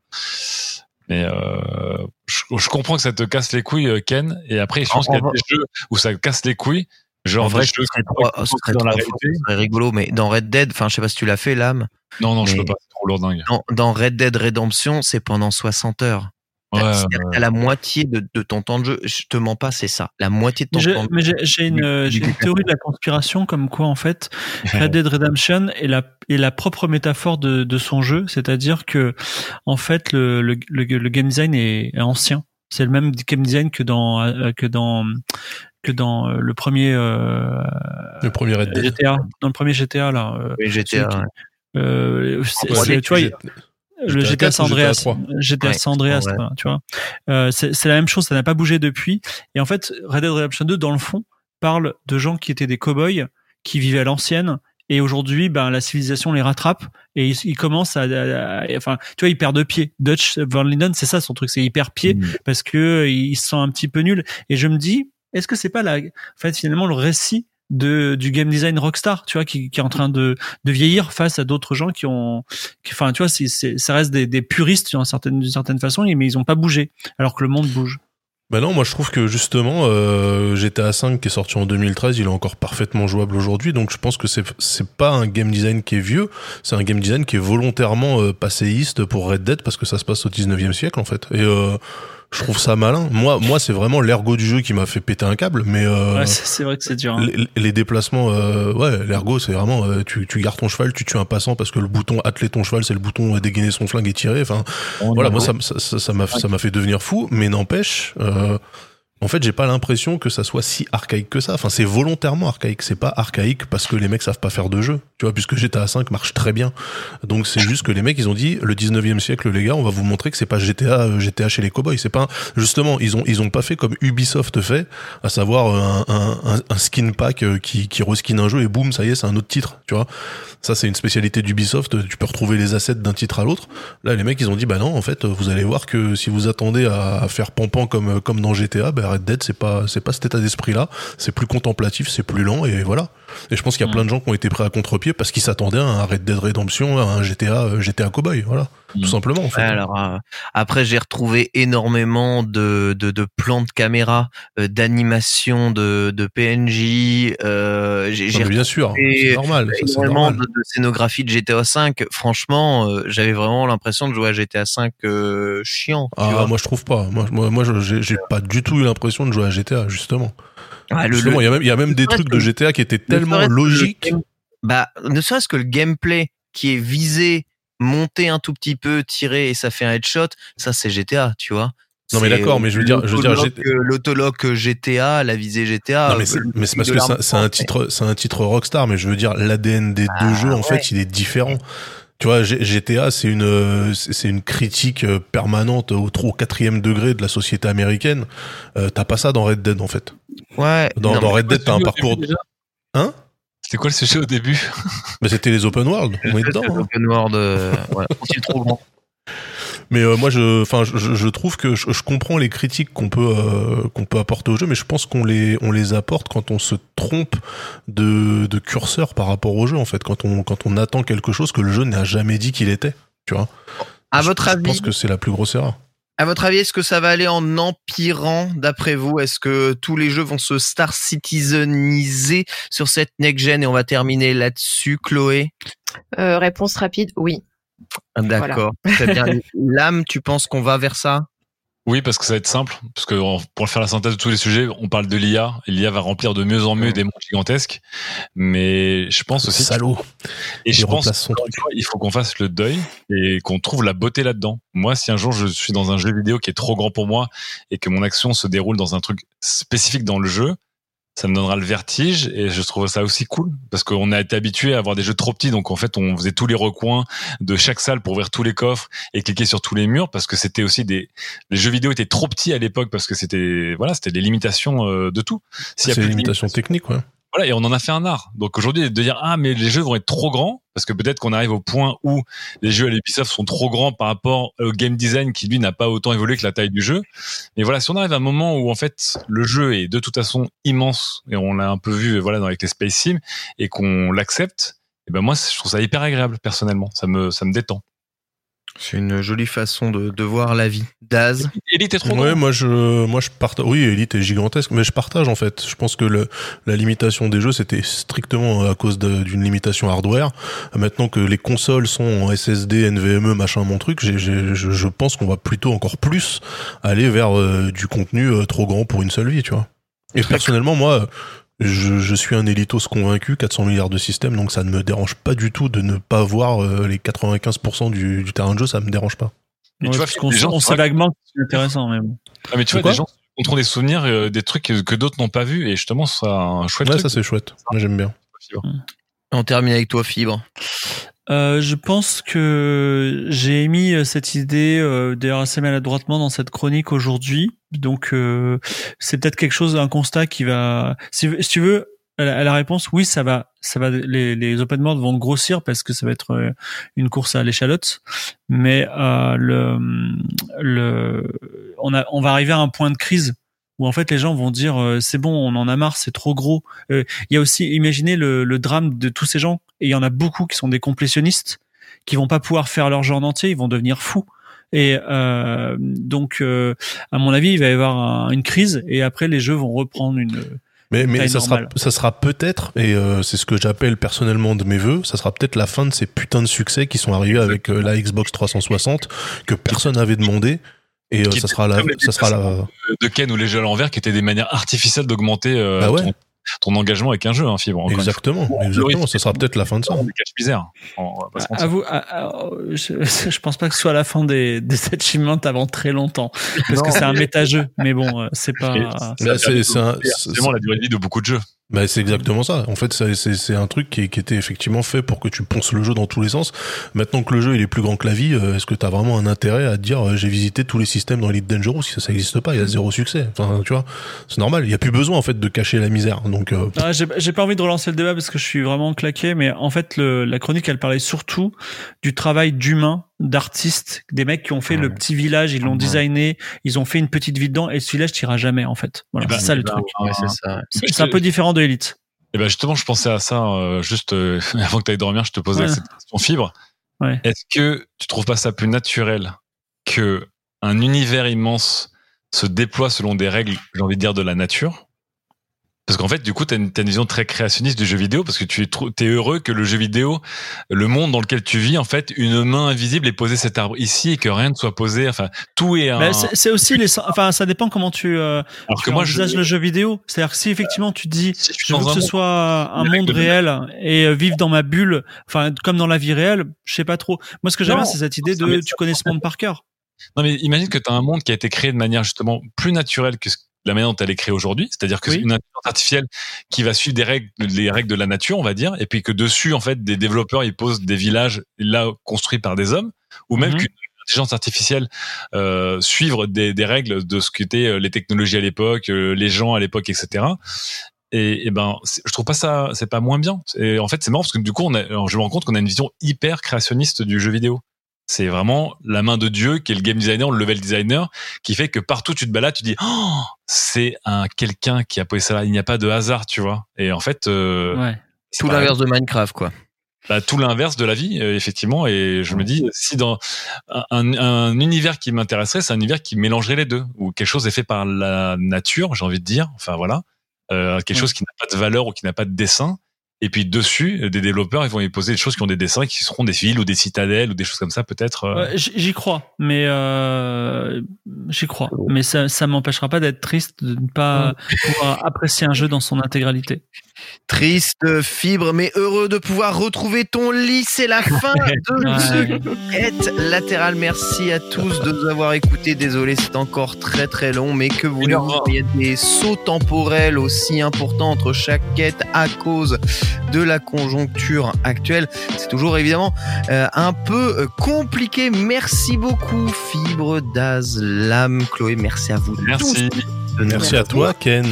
Speaker 6: Mais euh, je, je comprends que ça te casse les couilles, euh, Ken. Et après, je pense
Speaker 2: En-
Speaker 6: qu'il y a des jeux où ça casse les couilles. Genre
Speaker 2: en vrai, ce serait, trop, serait
Speaker 6: dans la
Speaker 2: ce serait rigolo, mais dans Red Dead, enfin, je sais pas si tu l'as fait, l'âme.
Speaker 6: Non, non, je
Speaker 2: Mais-
Speaker 6: peux pas. C'est trop lourdingue.
Speaker 2: Dans, dans Red Dead Redemption, c'est pendant 60 heures.
Speaker 6: Ouais,
Speaker 2: T'as-
Speaker 6: ouais,
Speaker 2: la moitié de, de ton temps de jeu. Je te mens pas, c'est ça. La moitié de ton
Speaker 3: Mais j'ai-
Speaker 2: temps de
Speaker 3: mais j'ai j'ai une, euh, une théorie de la conspiration comme quoi en fait Red Dead Redemption est la, est la propre métaphore de, de son jeu, c'est-à-dire que en fait le, le, le, le game design est, est ancien. C'est le même game design que dans euh, que dans que dans euh, le premier euh,
Speaker 4: Le premier Red Dead.
Speaker 3: GTA, dans le premier GTA là. euh,
Speaker 2: Oui, GTA. ouais.
Speaker 3: euh, c'est- tu vois, le
Speaker 4: GTA
Speaker 3: GTA
Speaker 4: 4
Speaker 3: San Andreas,
Speaker 4: 3?
Speaker 3: GTA
Speaker 2: Ouais,
Speaker 3: San Andreas,
Speaker 2: ouais.
Speaker 3: quoi, tu vois. Euh, c'est la même chose, ça n'a pas bougé depuis. Et en fait, Red Dead Redemption 2, dans le fond, parle de gens qui étaient des cow-boys, qui vivaient à l'ancienne. Et aujourd'hui, ben, la civilisation les rattrape et ils, ils commencent à, à- à- enfin, tu vois, ils perdent pied. Dutch Van Linden, c'est ça son truc, c'est hyper pied
Speaker 6: Mm.
Speaker 3: parce que euh, ils se sentent un petit peu nuls. Et je me dis, est-ce que c'est pas la, en fait, finalement, le récit de, du game design Rockstar, tu vois, qui, qui est en train de, de vieillir face à d'autres gens qui ont, enfin, tu vois, c'est, c'est, ça reste des, des puristes d'une certaine, d'une certaine façon, mais ils ont pas bougé, alors que le monde bouge.
Speaker 4: Bah non, moi je trouve que justement euh, GTA 5 qui est sorti en 2013, il est encore parfaitement jouable aujourd'hui. Donc je pense que c'est c'est pas un game design qui est vieux, c'est un game design qui est volontairement euh, passéiste pour Red Dead parce que ça se passe au 19e siècle en fait. Et euh, je trouve ça malin. Moi moi c'est vraiment l'ergo du jeu qui m'a fait péter un câble, mais euh,
Speaker 3: Ouais, c'est, c'est vrai que c'est dur. hein.
Speaker 4: les, les déplacements, euh, ouais, l'ergo, c'est vraiment, euh, tu, tu gardes ton cheval, tu tues un passant parce que le bouton atteler ton cheval, c'est le bouton euh, dégainer son flingue et tirer. Enfin, voilà, moi, ça, m- ça, ça, ça m'a, ça m'a fait devenir fou, mais n'empêche, euh, en fait, j'ai pas l'impression que ça soit si archaïque que ça. Enfin, c'est volontairement archaïque. C'est pas archaïque parce que les mecs savent pas faire de jeu. Tu vois, puisque GTA 5 marche très bien. Donc, c'est juste que les mecs, ils ont dit, le 19e siècle, les gars, on va vous montrer que c'est pas GTA, euh, GTA chez les cowboys. C'est pas, justement, ils ont, ils ont pas fait comme Ubisoft fait, à savoir euh, un, un, un, skin pack euh, qui, qui reskin un jeu et boum, ça y est, c'est un autre titre. Tu vois. Ça, c'est une spécialité d'Ubisoft. Tu peux retrouver les assets d'un titre à l'autre. Là, les mecs, ils ont dit, bah non, en fait, vous allez voir que si vous attendez à, à faire pampan comme, comme dans GTA, bah Red Dead, c'est pas, c'est pas cet état d'esprit-là. C'est plus contemplatif, c'est plus lent, et voilà. Et je pense qu'il y a
Speaker 6: Mm.
Speaker 4: plein de gens qui ont été prêts à contre-pied parce qu'ils s'attendaient à un Red Dead Redemption, à un GTA, euh, GTA Cowboy, voilà.
Speaker 6: Mm.
Speaker 4: Tout simplement, en fait.
Speaker 2: Ouais, alors euh, après j'ai retrouvé énormément de, de, de plans de caméra, euh, d'animation de, de PNJ. Euh, j'ai
Speaker 4: mais bien sûr, c'est normal. ça, c'est
Speaker 2: énormément
Speaker 4: normal.
Speaker 2: de, de scénographie de GTA 5. Franchement, euh, j'avais vraiment l'impression de jouer à GTA 5 euh, chiant.
Speaker 4: Ah,
Speaker 2: vois.
Speaker 4: moi je trouve pas. Moi, moi, moi je- j'ai j'ai pas du tout eu l'impression de jouer à GTA, justement.
Speaker 2: Ouais, le-
Speaker 4: Justement,
Speaker 2: le-
Speaker 4: il y a même, y a même des trucs de GTA qui étaient tellement logiques.
Speaker 2: Bah, ne serait-ce que le gameplay qui est visé, monter un tout petit peu, tirer et ça fait un headshot, ça c'est GTA, tu vois.
Speaker 4: Non, mais d'accord, mais je veux dire- je veux dire,
Speaker 2: l'autologue,
Speaker 4: j'ai-
Speaker 2: euh, GTA, la visée GTA.
Speaker 4: Non mais c'est mais c'est parce que c'est un- titre c'est un titre Rockstar mais je veux dire l'ADN des
Speaker 2: Ah,
Speaker 4: deux jeux en
Speaker 2: ouais.
Speaker 4: fait il est différent. Tu vois GTA c'est une c'est une critique euh, permanente au trop quatrième degré de la société américaine. Euh, T'as pas ça dans Red Dead en fait.
Speaker 2: Ouais.
Speaker 4: Dans,
Speaker 2: non,
Speaker 4: dans Red Dead t'as un parcours. Hein?
Speaker 6: C'était quoi le sujet au début
Speaker 4: Mais c'était les open world. On est
Speaker 2: c'est
Speaker 4: dedans.
Speaker 2: le
Speaker 4: hein.
Speaker 2: open world, euh, trop grand.
Speaker 4: Mais euh, moi, je, enfin, je, je- je trouve que je, je comprends les critiques qu'on peut euh, qu'on peut apporter au jeu, mais je pense qu'on les on les apporte quand on se trompe de, de curseur par rapport au jeu, en fait, quand on quand on attend quelque chose que le jeu n'a jamais dit qu'il était. Tu vois.
Speaker 2: À
Speaker 4: Je-
Speaker 2: votre
Speaker 4: je
Speaker 2: avis,
Speaker 4: pense que c'est la plus grosse erreur.
Speaker 2: À votre avis, est-ce que ça va aller en empirant d'après vous? Est-ce que tous les jeux vont se Star Citizeniser sur cette next gen? Et on va terminer là-dessus, Chloé?
Speaker 5: Euh, réponse rapide, oui.
Speaker 2: D'accord, très bien. L'âme, tu penses qu'on va vers ça?
Speaker 6: Oui, parce que ça va être simple. Parce que pour faire la synthèse de tous les sujets, on parle de l'IA. et L'IA va remplir de mieux en mieux des mondes gigantesques. Mais je pense aussi.
Speaker 4: Salaud.
Speaker 6: Et je pense
Speaker 4: son truc.
Speaker 6: fois, il faut qu'on fasse le deuil et qu'on trouve la beauté là-dedans. Moi, si un jour je suis dans un jeu vidéo qui est trop grand pour moi et que mon action se déroule dans un truc spécifique dans le jeu, ça me donnera le vertige et je trouve ça aussi cool parce qu'on a été habitué à avoir des jeux trop petits donc en fait on faisait tous les recoins de chaque salle pour ouvrir tous les coffres et cliquer sur tous les murs parce que c'était aussi des les jeux vidéo étaient trop petits à l'époque parce que c'était voilà c'était des limitations euh, de tout S'il y a
Speaker 4: C'est
Speaker 6: plus
Speaker 4: une
Speaker 6: de
Speaker 4: limitation technique, ouais.
Speaker 6: Voilà, et on en a fait un art. Donc aujourd'hui, de dire ah mais les jeux vont être trop grands parce que peut-être qu'on arrive au point où les jeux à l'Ubisoft sont trop grands par rapport au game design qui lui n'a pas autant évolué que la taille du jeu. Mais voilà, si on arrive à un moment où en fait le jeu est de toute façon immense et on l'a un peu vu voilà dans avec les Space Sim et qu'on l'accepte, et ben moi je trouve ça hyper agréable personnellement. Ça me ça me détend.
Speaker 2: C'est une jolie façon de, de voir la vie. Daz.
Speaker 6: Elite est trop
Speaker 4: Ouais,
Speaker 6: grand.
Speaker 4: moi je, moi je partage. Oui, Elite est gigantesque, mais je partage en fait. Je pense que le, la limitation des jeux c'était strictement à cause d'une limitation hardware. Maintenant que les consoles sont en SSD, NVMe, machin, mon truc, je pense qu'on va plutôt encore plus aller vers euh, du contenu euh, trop grand pour une seule vie, tu vois. Et personnellement, moi, je, je suis un élitos convaincu, 400 milliards de systèmes, donc ça ne me dérange pas du tout de ne pas voir euh, les 95% du, du terrain de jeu, ça me dérange pas.
Speaker 6: Mais
Speaker 3: Ouais,
Speaker 6: tu vois,
Speaker 3: parce qu'on on que c'est intéressant, mais bon.
Speaker 6: Ah, mais tu vois, des gens ont des souvenirs, euh, des trucs que, que d'autres n'ont pas vus et justement ça a un chouette
Speaker 4: Ouais,
Speaker 6: truc.
Speaker 4: ça c'est chouette. Moi j'aime bien.
Speaker 2: On termine avec toi, Fibre.
Speaker 3: Euh, je pense que j'ai émis euh, cette idée euh, d'ailleurs assez maladroitement dans cette chronique aujourd'hui. Donc euh, c'est peut-être quelque chose, un constat qui va. Si, tu veux, la, la réponse, oui, ça va, ça va. Les, open world vont grossir parce que ça va être euh, une course à l'échalote. Mais le, le, on a, on va arriver à un point de crise où en fait les gens vont dire euh, c'est bon, on en a marre, c'est trop gros. Euh, Il y a aussi, imaginez le, le drame de tous ces gens, et il y en a beaucoup qui sont des complétionnistes, qui vont pas pouvoir faire leur jeu en entier, ils vont devenir fous. Et euh, donc, euh, à mon avis, il va y avoir un- une crise, et après les jeux vont reprendre une.
Speaker 4: Mais, mais ça sera, ça sera peut-être, et euh, c'est ce que j'appelle personnellement de mes voeux, ça sera peut-être la fin de ces putains de succès qui sont arrivés avec euh, la Xbox 360 que personne n'avait demandé. Et euh,
Speaker 6: Qui
Speaker 4: ça sera la,
Speaker 6: comme les
Speaker 4: ça sera la,
Speaker 6: de Ken ou les jeux à l'envers qui étaient des manières artificielles d'augmenter euh,
Speaker 4: Bah ouais.
Speaker 6: ton, ton engagement avec un jeu, hein, Fibre.
Speaker 4: exactement, exactement, ça sera peut-être la fin de ça.
Speaker 6: Mentir.
Speaker 3: À vous, à- à- je, je pense pas que ce soit la fin des, des achievements avant très longtemps, parce que c'est un méta-jeu. Mais bon, euh, c'est pas.
Speaker 4: C'est-
Speaker 6: vraiment la durée de vie de beaucoup de jeux.
Speaker 4: Bah, c'est exactement ça. En fait, c'est- un truc qui, qui était effectivement fait pour que tu ponces le jeu dans tous les sens. Maintenant que le jeu il est plus grand que la vie, euh, est-ce que tu as vraiment un intérêt à te dire euh, j'ai visité tous les systèmes dans Elite Dangerous? Si ça, ça existe pas, il y a zéro succès. Enfin, tu vois, c'est normal. Il y a plus besoin en fait de cacher la misère. Donc, euh,
Speaker 3: Ah, j'ai pas envie de relancer le débat parce que je suis vraiment claqué, mais en fait, le, la chronique, elle parlait surtout du travail d'humain, d'artistes, des mecs qui ont fait le petit village, ils l'ont
Speaker 2: Ouais.
Speaker 3: designé, ils ont fait une petite vie dedans, et ce village tira jamais, en fait. Voilà,
Speaker 6: Eh ben,
Speaker 3: c'est ça
Speaker 6: eh
Speaker 3: le
Speaker 6: ben,
Speaker 3: truc.
Speaker 2: Ouais, c'est ça.
Speaker 3: C'est c'est un peu différent de Elite.
Speaker 6: Et ben justement, je pensais à ça euh, juste euh, avant que tu ailles dormir, je te posais
Speaker 3: Ouais.
Speaker 6: cette question fibre.
Speaker 3: Ouais.
Speaker 6: Est-ce que tu trouves pas ça plus naturel que un univers immense se déploie selon des règles, j'ai envie de dire, de la nature? Parce qu'en fait, du coup, tu as une, t'as une vision très créationniste du jeu vidéo, parce que tu es, heureux que le jeu vidéo, le monde dans lequel tu vis, en fait, une main invisible ait posé cet arbre ici et que rien ne soit posé. Enfin, tout est un.
Speaker 3: C'est aussi les, enfin, ça dépend comment tu, euh,
Speaker 6: Alors
Speaker 3: tu
Speaker 6: que moi, je,
Speaker 3: envisages le jeu vidéo. C'est-à-dire que si effectivement tu dis,
Speaker 6: si je
Speaker 3: je veux que ce
Speaker 6: monde-
Speaker 3: soit un monde réel et euh, vivre dans ma bulle, enfin comme dans la vie réelle, je sais pas trop. Moi, ce que j'aime c'est cette idée de tu connais ce monde par cœur.
Speaker 6: Non, mais imagine que tu as un monde qui a été créé de manière justement plus naturelle que ce- la manière dont elle est créée aujourd'hui. C'est-à-dire que
Speaker 3: Oui.
Speaker 6: c'est une intelligence artificielle qui va suivre des règles, les règles de la nature, on va dire, et puis que dessus, en fait, des développeurs, ils posent des villages là construits par des hommes, ou même
Speaker 3: Mhm.
Speaker 6: qu'une intelligence artificielle euh, suivre des, des règles de ce qu'étaient euh, les technologies à l'époque, euh, les gens à l'époque, etc. Et, et ben, je trouve pas ça, c'est pas moins bien. Et en fait, c'est marrant parce que du coup, on a, je me rends compte qu'on a une vision hyper créationniste du jeu vidéo. C'est vraiment la main de Dieu qui est le game designer, le level designer, qui fait que partout tu te balades, tu dis, oh, c'est un quelqu'un qui a posé ça là. Il n'y a pas de hasard, tu vois. Et en fait, euh,
Speaker 3: Ouais.
Speaker 2: Tout l'inverse de Minecraft, quoi.
Speaker 6: Bah, tout l'inverse de la vie, euh, effectivement. Et je me dis, si dans un, un- un univers qui m'intéresserait, c'est un univers qui mélangerait les deux, où quelque chose est fait par la nature, j'ai envie de dire. Enfin voilà, euh, quelque
Speaker 3: Ouais.
Speaker 6: chose qui n'a pas de valeur ou qui n'a pas de dessin, Et puis dessus, des développeurs, ils vont y poser des choses qui ont des dessins, qui seront des villes ou des citadelles ou des choses comme ça, peut-être. euh.
Speaker 3: J'y crois, mais euh, j'y crois. Mais ça, ça m'empêchera pas d'être triste de ne pas pouvoir apprécier un jeu dans son intégralité.
Speaker 2: Triste fibre, mais heureux de pouvoir retrouver ton lit. C'est la fin de ce quête latérale. Merci à tous de nous avoir écoutés. Désolé, c'est encore très très long, mais que voulez-vous? Il y a des sauts temporels aussi importants entre chaque quête à cause de la conjoncture actuelle. C'est toujours évidemment euh, un peu euh, compliqué. Merci beaucoup, Fibre Daz, Lam, Chloé. Merci à vous
Speaker 6: Merci.
Speaker 2: tous.
Speaker 4: Merci à toi, Ken.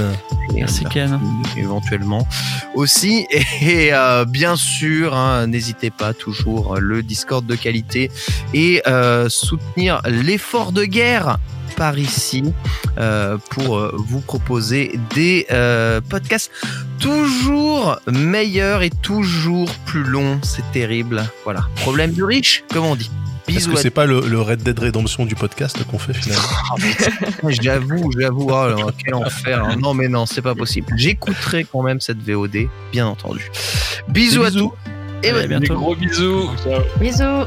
Speaker 3: Merci Ken.
Speaker 2: éventuellement. Aussi et euh, bien sûr hein, n'hésitez pas toujours euh, le Discord de qualité et euh, soutenir l'effort de guerre par ici euh, pour vous proposer des euh, podcasts toujours meilleurs et toujours plus longs. C'est terrible. Voilà. Problème du riche comme on dit
Speaker 4: Est-ce que c'est pas le, le Red Dead Redemption du podcast qu'on fait finalement
Speaker 2: J'avoue, j'avoue, oh là, quel enfer. hein. Non, mais non, c'est pas possible. J'écouterai quand même cette VOD, bien entendu. Bisous, à tous. Et
Speaker 6: Des
Speaker 3: bientôt.
Speaker 6: gros bisous. Ciao.
Speaker 5: Bisous.